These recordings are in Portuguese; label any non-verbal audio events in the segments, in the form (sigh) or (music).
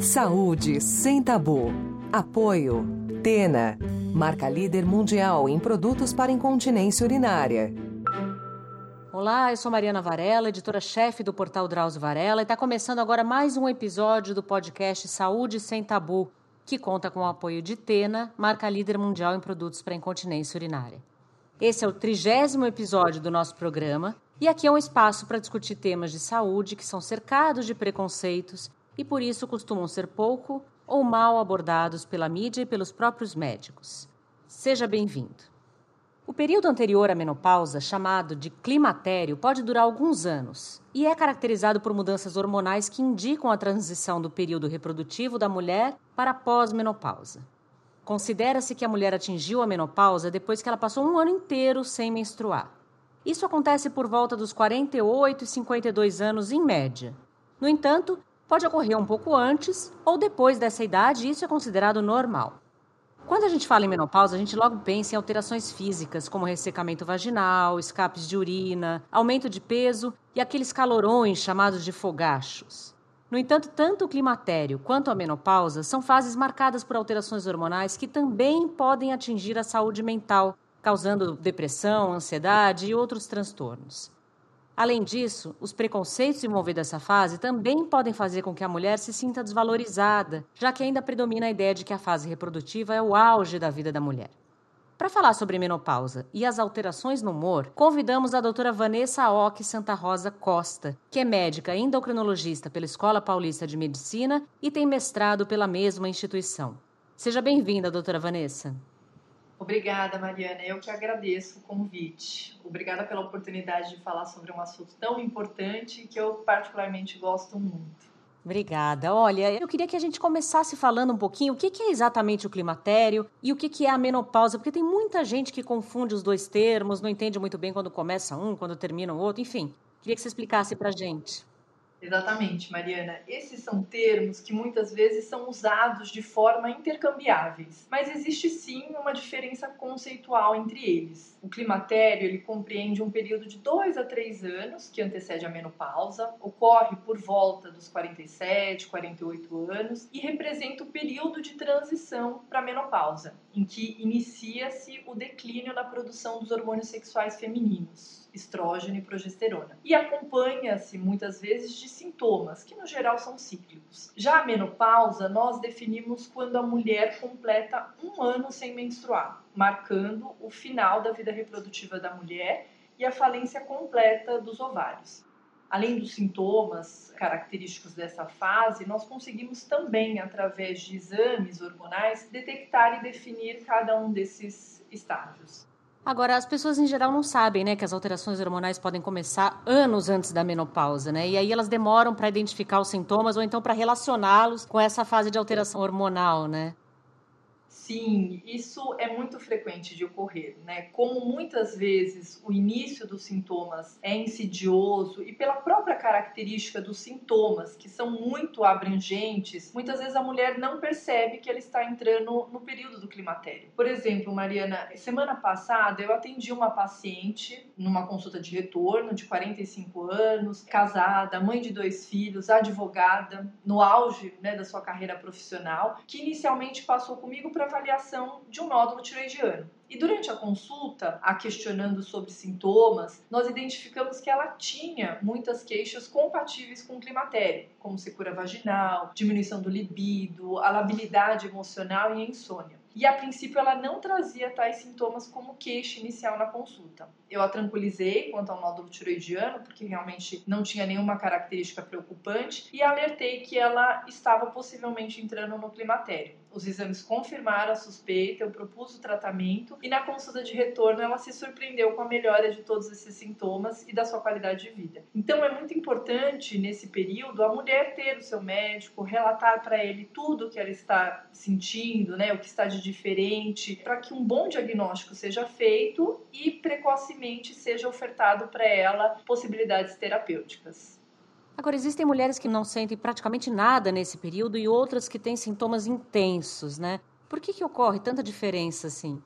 Saúde sem tabu. Apoio. Tena. Marca líder mundial em produtos para incontinência urinária. Olá, eu sou Mariana Varela, editora-chefe do portal Drauzio Varela, e está começando agora mais um episódio do podcast Saúde Sem Tabu, que conta com o apoio de Tena, marca líder mundial em produtos para incontinência urinária. Esse é o trigésimo episódio do nosso programa, e aqui é um espaço para discutir temas de saúde que são cercados de preconceitos e por isso costumam ser pouco ou mal abordados pela mídia e pelos próprios médicos. Seja bem-vindo. O período anterior à menopausa, chamado de climatério, pode durar alguns anos e é caracterizado por mudanças hormonais que indicam a transição do período reprodutivo da mulher para a pós-menopausa. Considera-se que a mulher atingiu a menopausa depois que ela passou um ano inteiro sem menstruar. Isso acontece por volta dos 48 e 52 anos em média. No entanto, pode ocorrer um pouco antes ou depois dessa idade e isso é considerado normal. Quando a gente fala em menopausa, a gente logo pensa em alterações físicas, como ressecamento vaginal, escapes de urina, aumento de peso e aqueles calorões chamados de fogachos. No entanto, tanto o climatério quanto a menopausa são fases marcadas por alterações hormonais que também podem atingir a saúde mental, causando depressão, ansiedade e outros transtornos. Além disso, os preconceitos envolvidos nessa fase também podem fazer com que a mulher se sinta desvalorizada, já que ainda predomina a ideia de que a fase reprodutiva é o auge da vida da mulher. Para falar sobre menopausa e as alterações no humor, convidamos a doutora Vanessa Ock Santa Rosa Costa, que é médica endocrinologista pela Escola Paulista de Medicina e tem mestrado pela mesma instituição. Seja bem-vinda, doutora Vanessa. Obrigada, Mariana. Eu que agradeço o convite. Obrigada pela oportunidade de falar sobre um assunto tão importante que eu particularmente gosto muito. Obrigada. Olha, eu queria que a gente começasse falando um pouquinho o que é exatamente o climatério e o que é a menopausa, porque tem muita gente que confunde os dois termos, não entende muito bem quando começa um, quando termina o outro, enfim. Queria que você explicasse para a gente. Exatamente, Mariana. Esses são termos que muitas vezes são usados de forma intercambiáveis, mas existe sim uma diferença conceitual entre eles. O climatério ele compreende um período de 2 a 3 anos que antecede a menopausa, ocorre por volta dos 47, 48 anos e representa o período de transição para a menopausa, em que inicia-se o declínio na produção dos hormônios sexuais femininos estrógeno e progesterona. E acompanha-se muitas vezes de sintomas, que no geral são cíclicos. Já a menopausa, nós definimos quando a mulher completa um ano sem menstruar, marcando o final da vida reprodutiva da mulher e a falência completa dos ovários. Além dos sintomas característicos dessa fase, nós conseguimos também, através de exames hormonais, detectar e definir cada um desses estágios. Agora, as pessoas em geral não sabem, né, que as alterações hormonais podem começar anos antes da menopausa, né? E aí elas demoram para identificar os sintomas ou então para relacioná-los com essa fase de alteração hormonal, né? Sim, isso é muito frequente de ocorrer, né? Como muitas vezes o início dos sintomas é insidioso e pela própria característica dos sintomas, que são muito abrangentes, muitas vezes a mulher não percebe que ela está entrando no período do climatério. Por exemplo, Mariana, semana passada eu atendi uma paciente numa consulta de retorno de 45 anos, casada, mãe de dois filhos, advogada, no auge né, da sua carreira profissional, que inicialmente passou comigo para avaliação de um nódulo tiroidiano. E durante a consulta, a questionando sobre sintomas, nós identificamos que ela tinha muitas queixas compatíveis com o climatério, como secura vaginal, diminuição do libido, a labilidade emocional e insônia. E a princípio ela não trazia tais sintomas como queixa inicial na consulta. Eu a tranquilizei quanto ao nódulo tiroidiano, porque realmente não tinha nenhuma característica preocupante, e alertei que ela estava possivelmente entrando no climatério. Os exames confirmaram a suspeita, eu propus o tratamento e na consulta de retorno ela se surpreendeu com a melhora de todos esses sintomas e da sua qualidade de vida. Então é muito importante nesse período a mulher ter o seu médico, relatar para ele tudo o que ela está sentindo, né, o que está de diferente, para que um bom diagnóstico seja feito e precocemente seja ofertado para ela possibilidades terapêuticas. Agora, existem mulheres que não sentem praticamente nada nesse período e outras que têm sintomas intensos, né? Por que, que ocorre tanta diferença assim?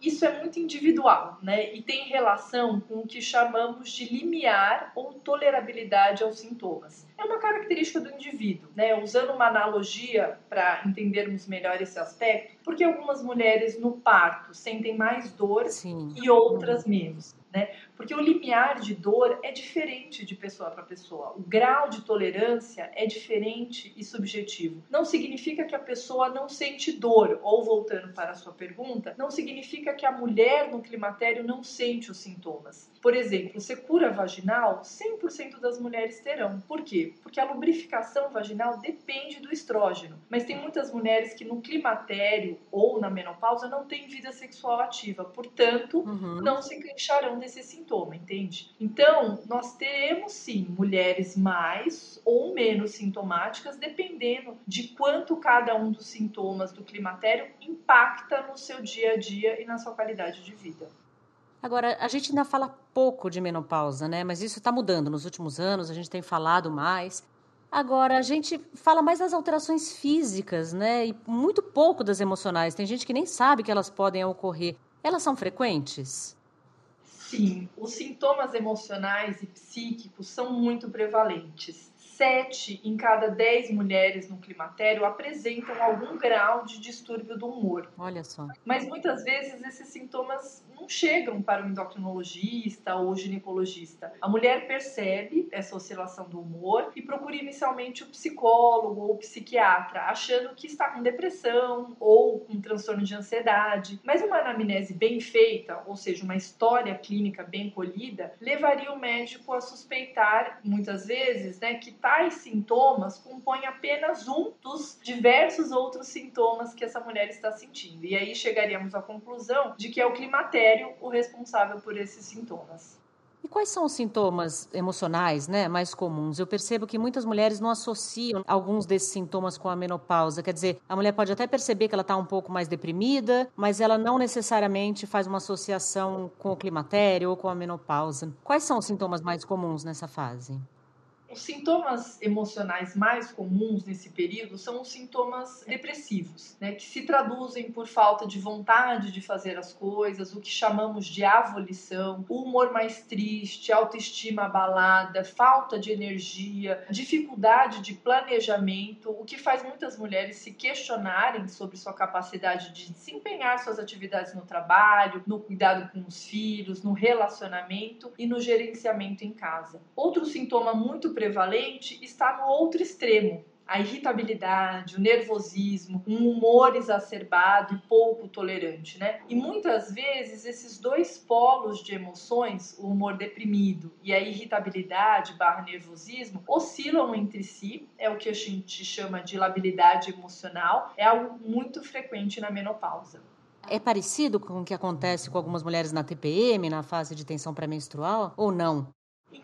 isso é muito individual, né? E tem relação com o que chamamos de limiar ou tolerabilidade aos sintomas. É uma característica do indivíduo, né? Usando uma analogia para entendermos melhor esse aspecto, porque algumas mulheres no parto sentem mais dor Sim. e outras menos né? Porque o limiar de dor é diferente de pessoa para pessoa. O grau de tolerância é diferente e subjetivo. Não significa que a pessoa não sente dor, ou voltando para a sua pergunta, não significa que a mulher no climatério não sente os sintomas. Por exemplo, secura vaginal, 100% das mulheres terão. Por quê? Porque a lubrificação vaginal depende do estrógeno. Mas tem muitas mulheres que no climatério ou na menopausa não têm vida sexual ativa, portanto, uhum. não se queixarão desse sintoma, entende? Então, nós teremos sim mulheres mais ou menos sintomáticas, dependendo de quanto cada um dos sintomas do climatério impacta no seu dia a dia e na sua qualidade de vida. Agora, a gente ainda fala pouco de menopausa, né? Mas isso está mudando nos últimos anos, a gente tem falado mais. Agora, a gente fala mais das alterações físicas, né? E muito pouco das emocionais. Tem gente que nem sabe que elas podem ocorrer. Elas são frequentes? Sim, os sintomas emocionais e psíquicos são muito prevalentes. Sete em cada dez mulheres no climatério apresentam algum grau de distúrbio do humor. Olha só. Mas muitas vezes esses sintomas não chegam para o endocrinologista ou ginecologista. A mulher percebe essa oscilação do humor e procura inicialmente o psicólogo ou o psiquiatra, achando que está com depressão ou com transtorno de ansiedade. Mas uma anamnese bem feita, ou seja, uma história clínica bem colhida, levaria o médico a suspeitar, muitas vezes, né, que tais sintomas compõem apenas um dos diversos outros sintomas que essa mulher está sentindo. E aí chegaríamos à conclusão de que é o climatério sério o responsável por esses sintomas. E quais são os sintomas emocionais né, mais comuns? Eu percebo que muitas mulheres não associam alguns desses sintomas com a menopausa. Quer dizer, a mulher pode até perceber que ela está um pouco mais deprimida, mas ela não necessariamente faz uma associação com o climatério ou com a menopausa. Quais são os sintomas mais comuns nessa fase? Os sintomas emocionais mais comuns nesse período são os sintomas depressivos, né, que se traduzem por falta de vontade de fazer as coisas, o que chamamos de avolição, humor mais triste, autoestima abalada, falta de energia, dificuldade de planejamento, o que faz muitas mulheres se questionarem sobre sua capacidade de desempenhar suas atividades no trabalho, no cuidado com os filhos, no relacionamento e no gerenciamento em casa. Outro sintoma muito prevalente está no outro extremo. A irritabilidade, o nervosismo, um humor exacerbado e pouco tolerante, né? E muitas vezes esses dois polos de emoções, o humor deprimido e a irritabilidade barra nervosismo, oscilam entre si, é o que a gente chama de labilidade emocional, é algo muito frequente na menopausa. É parecido com o que acontece com algumas mulheres na TPM, na fase de tensão pré-menstrual, ou não?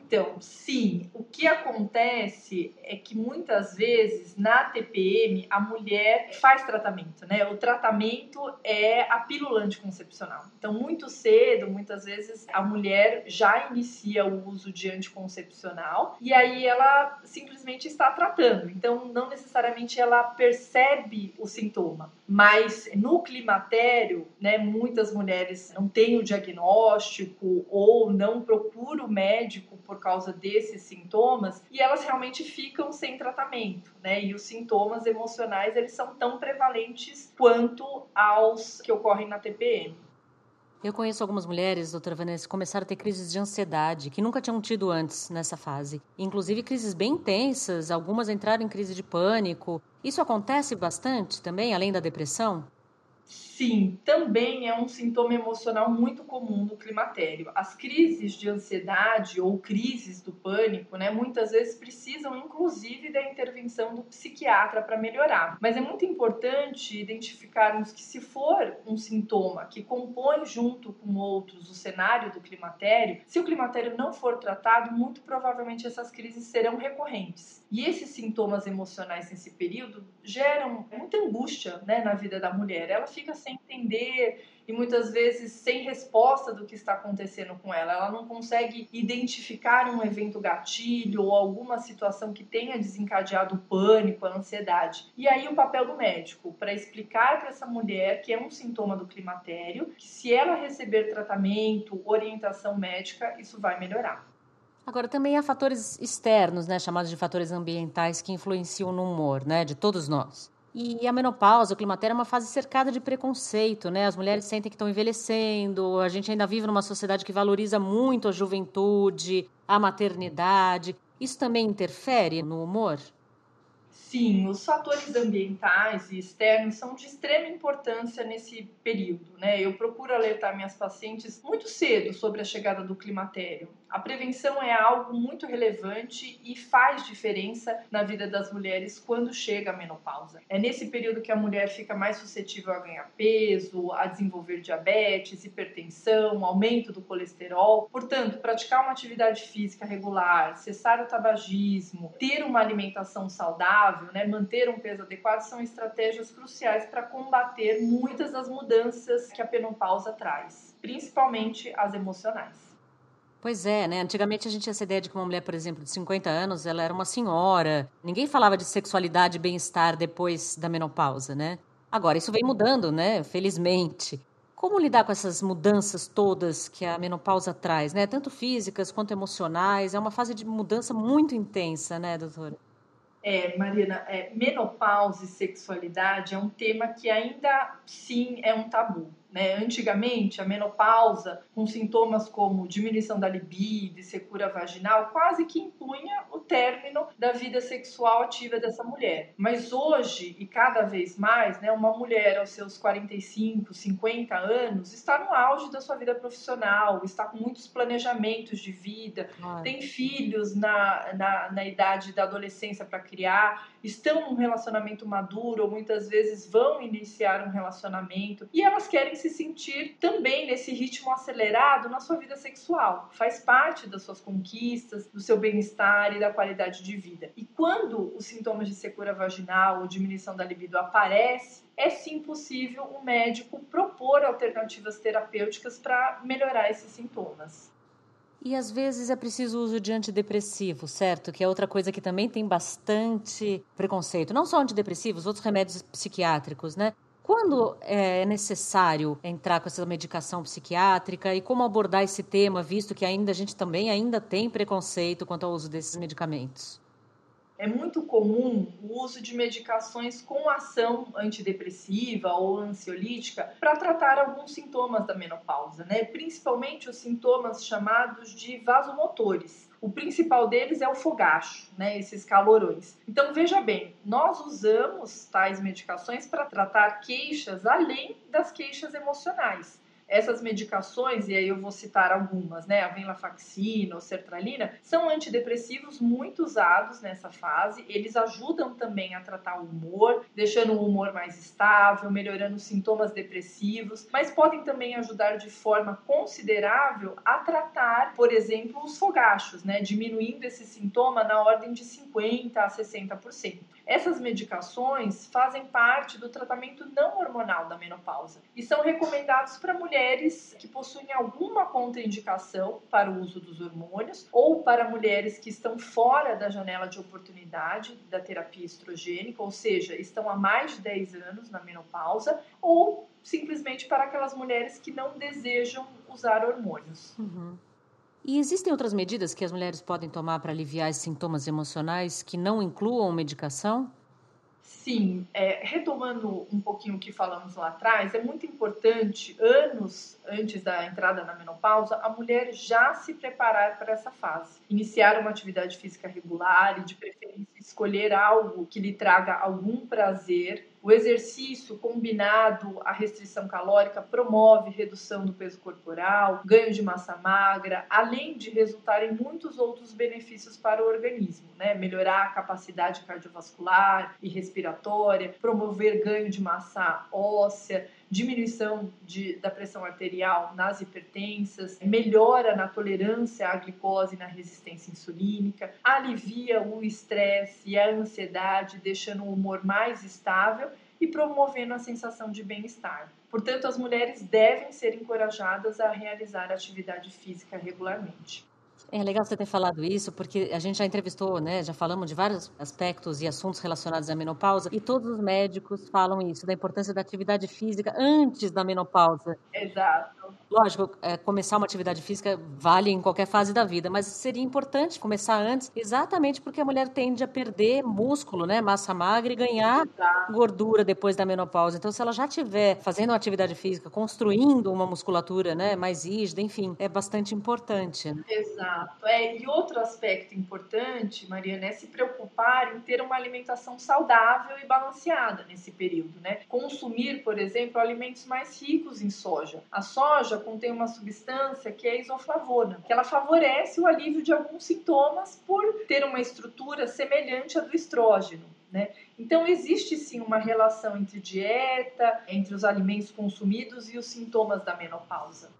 Então, sim, o que acontece é que muitas vezes na TPM a mulher faz tratamento, né? O tratamento é a pílula anticoncepcional. Então, muito cedo, muitas vezes a mulher já inicia o uso de anticoncepcional e aí ela simplesmente está tratando. Então, não necessariamente ela percebe o sintoma, mas no climatério, né, muitas mulheres não têm o diagnóstico ou não procuram o médico por causa desses sintomas e elas realmente ficam sem tratamento, né? E os sintomas emocionais eles são tão prevalentes quanto aos que ocorrem na TPM. Eu conheço algumas mulheres, doutora Vanessa, que começaram a ter crises de ansiedade que nunca tinham tido antes nessa fase. Inclusive crises bem intensas, algumas entraram em crise de pânico. Isso acontece bastante também, além da depressão? Sim, também é um sintoma emocional muito comum no climatério. As crises de ansiedade ou crises do pânico, né, muitas vezes precisam inclusive da intervenção do psiquiatra para melhorar. Mas é muito importante identificarmos que se for um sintoma que compõe junto com outros o cenário do climatério, se o climatério não for tratado, muito provavelmente essas crises serão recorrentes. E esses sintomas emocionais nesse período geram muita angústia, né, na vida da mulher. Ela fica sem entender e muitas vezes sem resposta do que está acontecendo com ela. Ela não consegue identificar um evento gatilho ou alguma situação que tenha desencadeado o pânico, a ansiedade. E aí o papel do médico para explicar para essa mulher que é um sintoma do climatério, que se ela receber tratamento, orientação médica, isso vai melhorar. Agora, também há fatores externos, né, chamados de fatores ambientais, que influenciam no humor, né, de todos nós. E a menopausa, o climatério, é uma fase cercada de preconceito, né? As mulheres sentem que estão envelhecendo, a gente ainda vive numa sociedade que valoriza muito a juventude, a maternidade. Isso também interfere no humor? Sim, os fatores ambientais e externos são de extrema importância nesse período. Né? Eu procuro alertar minhas pacientes muito cedo sobre a chegada do climatério. A prevenção é algo muito relevante e faz diferença na vida das mulheres quando chega a menopausa. É nesse período que a mulher fica mais suscetível a ganhar peso, a desenvolver diabetes, hipertensão, aumento do colesterol. Portanto, praticar uma atividade física regular, cessar o tabagismo, ter uma alimentação saudável, né, manter um peso adequado são estratégias cruciais para combater muitas das mudanças que a menopausa traz, principalmente as emocionais. Pois é, né? Antigamente a gente tinha essa ideia de que uma mulher, por exemplo, de 50 anos, ela era uma senhora. Ninguém falava de sexualidade e bem-estar depois da menopausa, né? Agora, isso vem mudando, né? Felizmente. Como lidar com essas mudanças todas que a menopausa traz, né? Tanto físicas quanto emocionais. É uma fase de mudança muito intensa, né, doutora? É, Marina, é, menopausa e sexualidade é um tema que ainda sim é um tabu. Né? Antigamente, a menopausa, com sintomas como diminuição da libido e secura vaginal, quase que impunha o término da vida sexual ativa dessa mulher. Mas hoje, e cada vez mais, né, uma mulher aos seus 45, 50 anos está no auge da sua vida profissional, está com muitos planejamentos de vida, tem filhos na, na, na idade da adolescência para criar, estão num relacionamento maduro ou muitas vezes vão iniciar um relacionamento e elas querem se sentir também nesse ritmo acelerado na sua vida sexual. Faz parte das suas conquistas, do seu bem-estar e da qualidade de vida. E quando os sintomas de secura vaginal ou diminuição da libido aparecem, é sim possível o médico propor alternativas terapêuticas para melhorar esses sintomas. E às vezes é preciso uso de antidepressivo, certo? Que é outra coisa que também tem bastante preconceito. Não só antidepressivos, outros remédios psiquiátricos, né? Quando é necessário entrar com essa medicação psiquiátrica e como abordar esse tema, visto que ainda a gente também ainda tem preconceito quanto ao uso desses medicamentos? É muito comum o uso de medicações com ação antidepressiva ou ansiolítica para tratar alguns sintomas da menopausa, né? principalmente os sintomas chamados de vasomotores. O principal deles é o fogacho, né, esses calorões. Então veja bem, nós usamos tais medicações para tratar queixas além das queixas emocionais. Essas medicações, e aí eu vou citar algumas, né, a venlafaxina ou sertralina, são antidepressivos muito usados nessa fase. Eles ajudam também a tratar o humor, deixando o humor mais estável, melhorando os sintomas depressivos, mas podem também ajudar de forma considerável a tratar, por exemplo, os fogachos, né, diminuindo esse sintoma na ordem de 50 a 60%. Essas medicações fazem parte do tratamento não hormonal da menopausa e são recomendados para mulheres que possuem alguma contraindicação para o uso dos hormônios ou para mulheres que estão fora da janela de oportunidade da terapia estrogênica, ou seja, estão há mais de 10 anos na menopausa, ou simplesmente para aquelas mulheres que não desejam usar hormônios. Uhum. E existem outras medidas que as mulheres podem tomar para aliviar os sintomas emocionais que não incluam medicação? Sim, é, retomando um pouquinho o que falamos lá atrás, é muito importante, anos antes da entrada na menopausa, a mulher já se preparar para essa fase. Iniciar uma atividade física regular e, de preferência, escolher algo que lhe traga algum prazer o exercício combinado à restrição calórica promove redução do peso corporal, ganho de massa magra, além de resultar em muitos outros benefícios para o organismo, né? Melhorar a capacidade cardiovascular e respiratória, promover ganho de massa óssea, diminuição de, da pressão arterial nas hipertensas, melhora na tolerância à glicose e na resistência insulínica, alivia o estresse e a ansiedade, deixando o humor mais estável e promovendo a sensação de bem-estar. Portanto, as mulheres devem ser encorajadas a realizar atividade física regularmente. É legal você ter falado isso, porque a gente já entrevistou, né? Já falamos de vários aspectos e assuntos relacionados à menopausa, e todos os médicos falam isso, da importância da atividade física antes da menopausa. Exato. Lógico, é, começar uma atividade física vale em qualquer fase da vida, mas seria importante começar antes, exatamente porque a mulher tende a perder músculo, né? Massa magra e ganhar Exato. gordura depois da menopausa. Então, se ela já estiver fazendo uma atividade física, construindo uma musculatura, né? Mais rígida, enfim, é bastante importante. Né? Exato. Exato. É, e outro aspecto importante, Mariana, é se preocupar em ter uma alimentação saudável e balanceada nesse período, né? Consumir, por exemplo, alimentos mais ricos em soja. A soja contém uma substância que é isoflavona, que ela favorece o alívio de alguns sintomas por ter uma estrutura semelhante à do estrógeno. Né? Então, existe sim uma relação entre dieta, entre os alimentos consumidos e os sintomas da menopausa.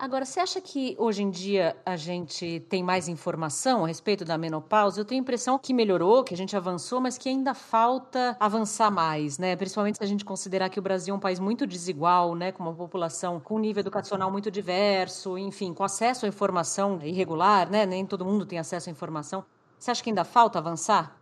Agora, você acha que hoje em dia a gente tem mais informação a respeito da menopausa? Eu tenho a impressão que melhorou, que a gente avançou, mas que ainda falta avançar mais, né? Principalmente se a gente considerar que o Brasil é um país muito desigual, né? Com uma população com um nível educacional muito diverso, enfim, com acesso à informação irregular, né? Nem todo mundo tem acesso à informação. Você acha que ainda falta avançar?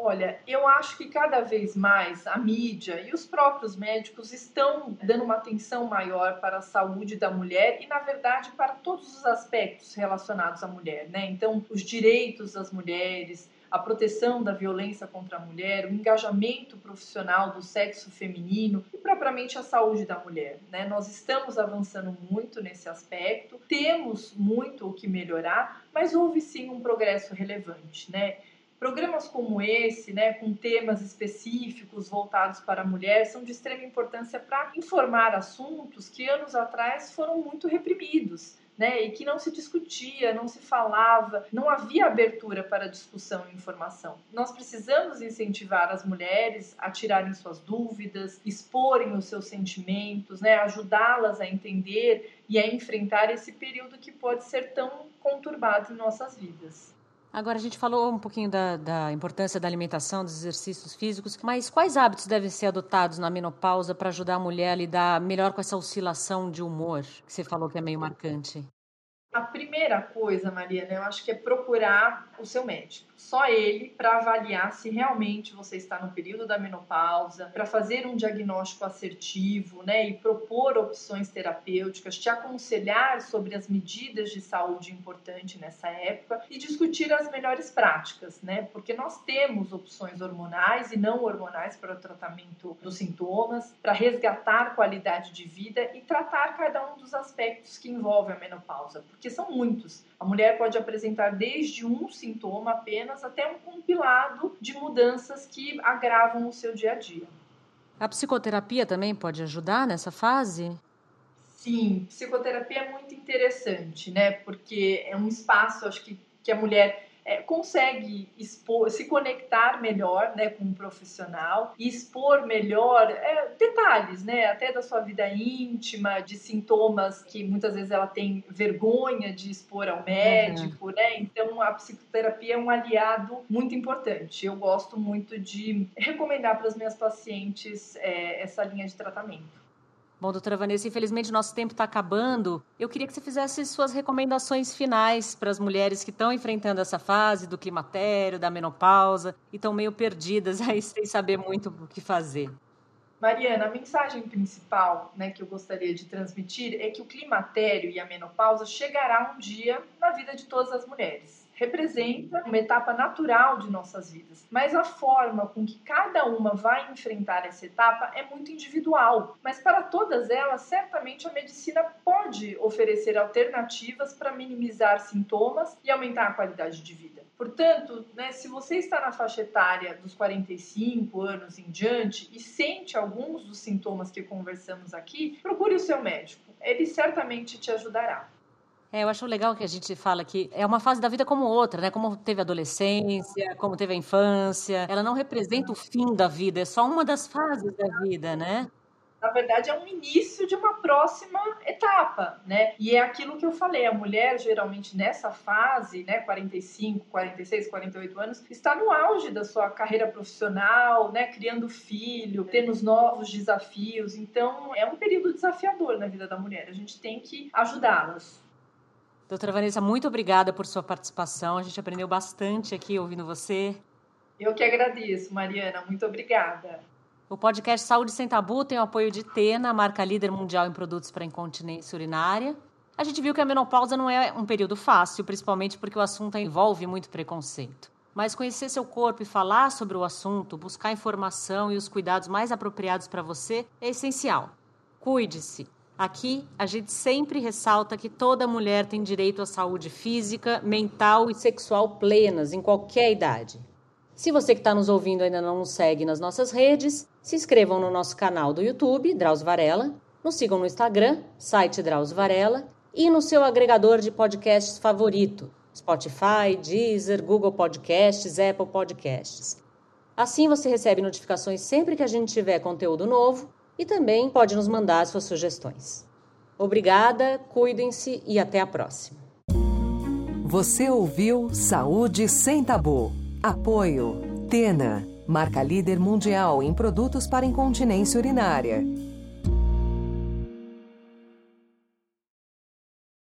Olha, eu acho que cada vez mais a mídia e os próprios médicos estão dando uma atenção maior para a saúde da mulher e, na verdade, para todos os aspectos relacionados à mulher, né? Então, os direitos das mulheres, a proteção da violência contra a mulher, o engajamento profissional do sexo feminino e propriamente a saúde da mulher. Né? Nós estamos avançando muito nesse aspecto, temos muito o que melhorar, mas houve sim um progresso relevante. Né? Programas como esse, né, com temas específicos voltados para a mulher, são de extrema importância para informar assuntos que anos atrás foram muito reprimidos. Né, e que não se discutia, não se falava, não havia abertura para discussão e informação. Nós precisamos incentivar as mulheres a tirarem suas dúvidas, exporem os seus sentimentos, né, ajudá-las a entender e a enfrentar esse período que pode ser tão conturbado em nossas vidas. Agora, a gente falou um pouquinho da, da, importância da alimentação, dos exercícios físicos, mas quais hábitos devem ser adotados na menopausa para ajudar a mulher a lidar melhor com essa oscilação de humor, que você falou que é meio marcante? A primeira coisa, Mariana, eu acho que é procurar o seu médico só ele para avaliar se realmente você está no período da menopausa, para fazer um diagnóstico assertivo, né, e propor opções terapêuticas, te aconselhar sobre as medidas de saúde importantes nessa época e discutir as melhores práticas, né? Porque nós temos opções hormonais e não hormonais para o tratamento dos sintomas, para resgatar qualidade de vida e tratar cada um dos aspectos que envolvem a menopausa, porque são muitos. A mulher pode apresentar desde um sintoma apenas até um compilado de mudanças que agravam o seu dia a dia. A psicoterapia também pode ajudar nessa fase? Sim, psicoterapia é muito interessante, né? Porque é um espaço, acho que, que a mulher é, consegue expor, se conectar melhor né, com um profissional e expor melhor é, detalhes, né, até da sua vida íntima, de sintomas que muitas vezes ela tem vergonha de expor ao médico, uhum. né? Então a psicoterapia é um aliado muito importante. Eu gosto muito de recomendar para as minhas pacientes é, essa linha de tratamento. Bom, doutora Vanessa, infelizmente nosso tempo está acabando. Eu queria que você fizesse suas recomendações finais para as mulheres que estão enfrentando essa fase do climatério, da menopausa e estão meio perdidas aí (laughs) sem saber muito o que fazer. Mariana, a mensagem principal né, que eu gostaria de transmitir é que o climatério e a menopausa chegará um dia na vida de todas as mulheres representa uma etapa natural de nossas vidas, mas a forma com que cada uma vai enfrentar essa etapa é muito individual. Mas para todas elas, certamente a medicina pode oferecer alternativas para minimizar sintomas e aumentar a qualidade de vida. Portanto, né, se você está na faixa etária dos 45 anos em diante e sente alguns dos sintomas que conversamos aqui, procure o seu médico. Ele certamente te ajudará. É, eu acho legal que a gente fala que é uma fase da vida como outra, né? Como teve a adolescência, como teve a infância. Ela não representa o fim da vida, é só uma das fases da vida, né? na verdade, é um início de uma próxima etapa, né? E é aquilo que eu falei, a mulher, geralmente, nessa fase, né, 45, 46, 48 anos, está no auge da sua carreira profissional, né, criando filho, tendo os novos desafios. Então, é um período desafiador na vida da mulher. A gente tem que ajudá-las. Doutora Vanessa, muito obrigada por sua participação. A gente aprendeu bastante aqui ouvindo você. Eu que agradeço, Mariana. Muito obrigada. O podcast Saúde Sem Tabu tem o apoio de Tena, marca líder mundial em produtos para incontinência urinária. A gente viu que a menopausa não é um período fácil, principalmente porque o assunto envolve muito preconceito. Mas conhecer seu corpo e falar sobre o assunto, buscar informação e os cuidados mais apropriados para você é essencial. Cuide-se. Aqui, a gente sempre ressalta que toda mulher tem direito à saúde física, mental e sexual plenas em qualquer idade. Se você que está nos ouvindo ainda não nos segue nas nossas redes, se inscrevam no nosso canal do YouTube, Drauzio Varela, nos sigam no Instagram, site Drauzio Varela, e no seu agregador de podcasts favorito, Spotify, Deezer, Google Podcasts, Apple Podcasts. Assim você recebe notificações sempre que a gente tiver conteúdo novo e também pode nos mandar suas sugestões. Obrigada, cuidem-se e até a próxima. Você ouviu Saúde Sem Tabu. Apoio Tena, marca líder mundial em produtos para incontinência urinária.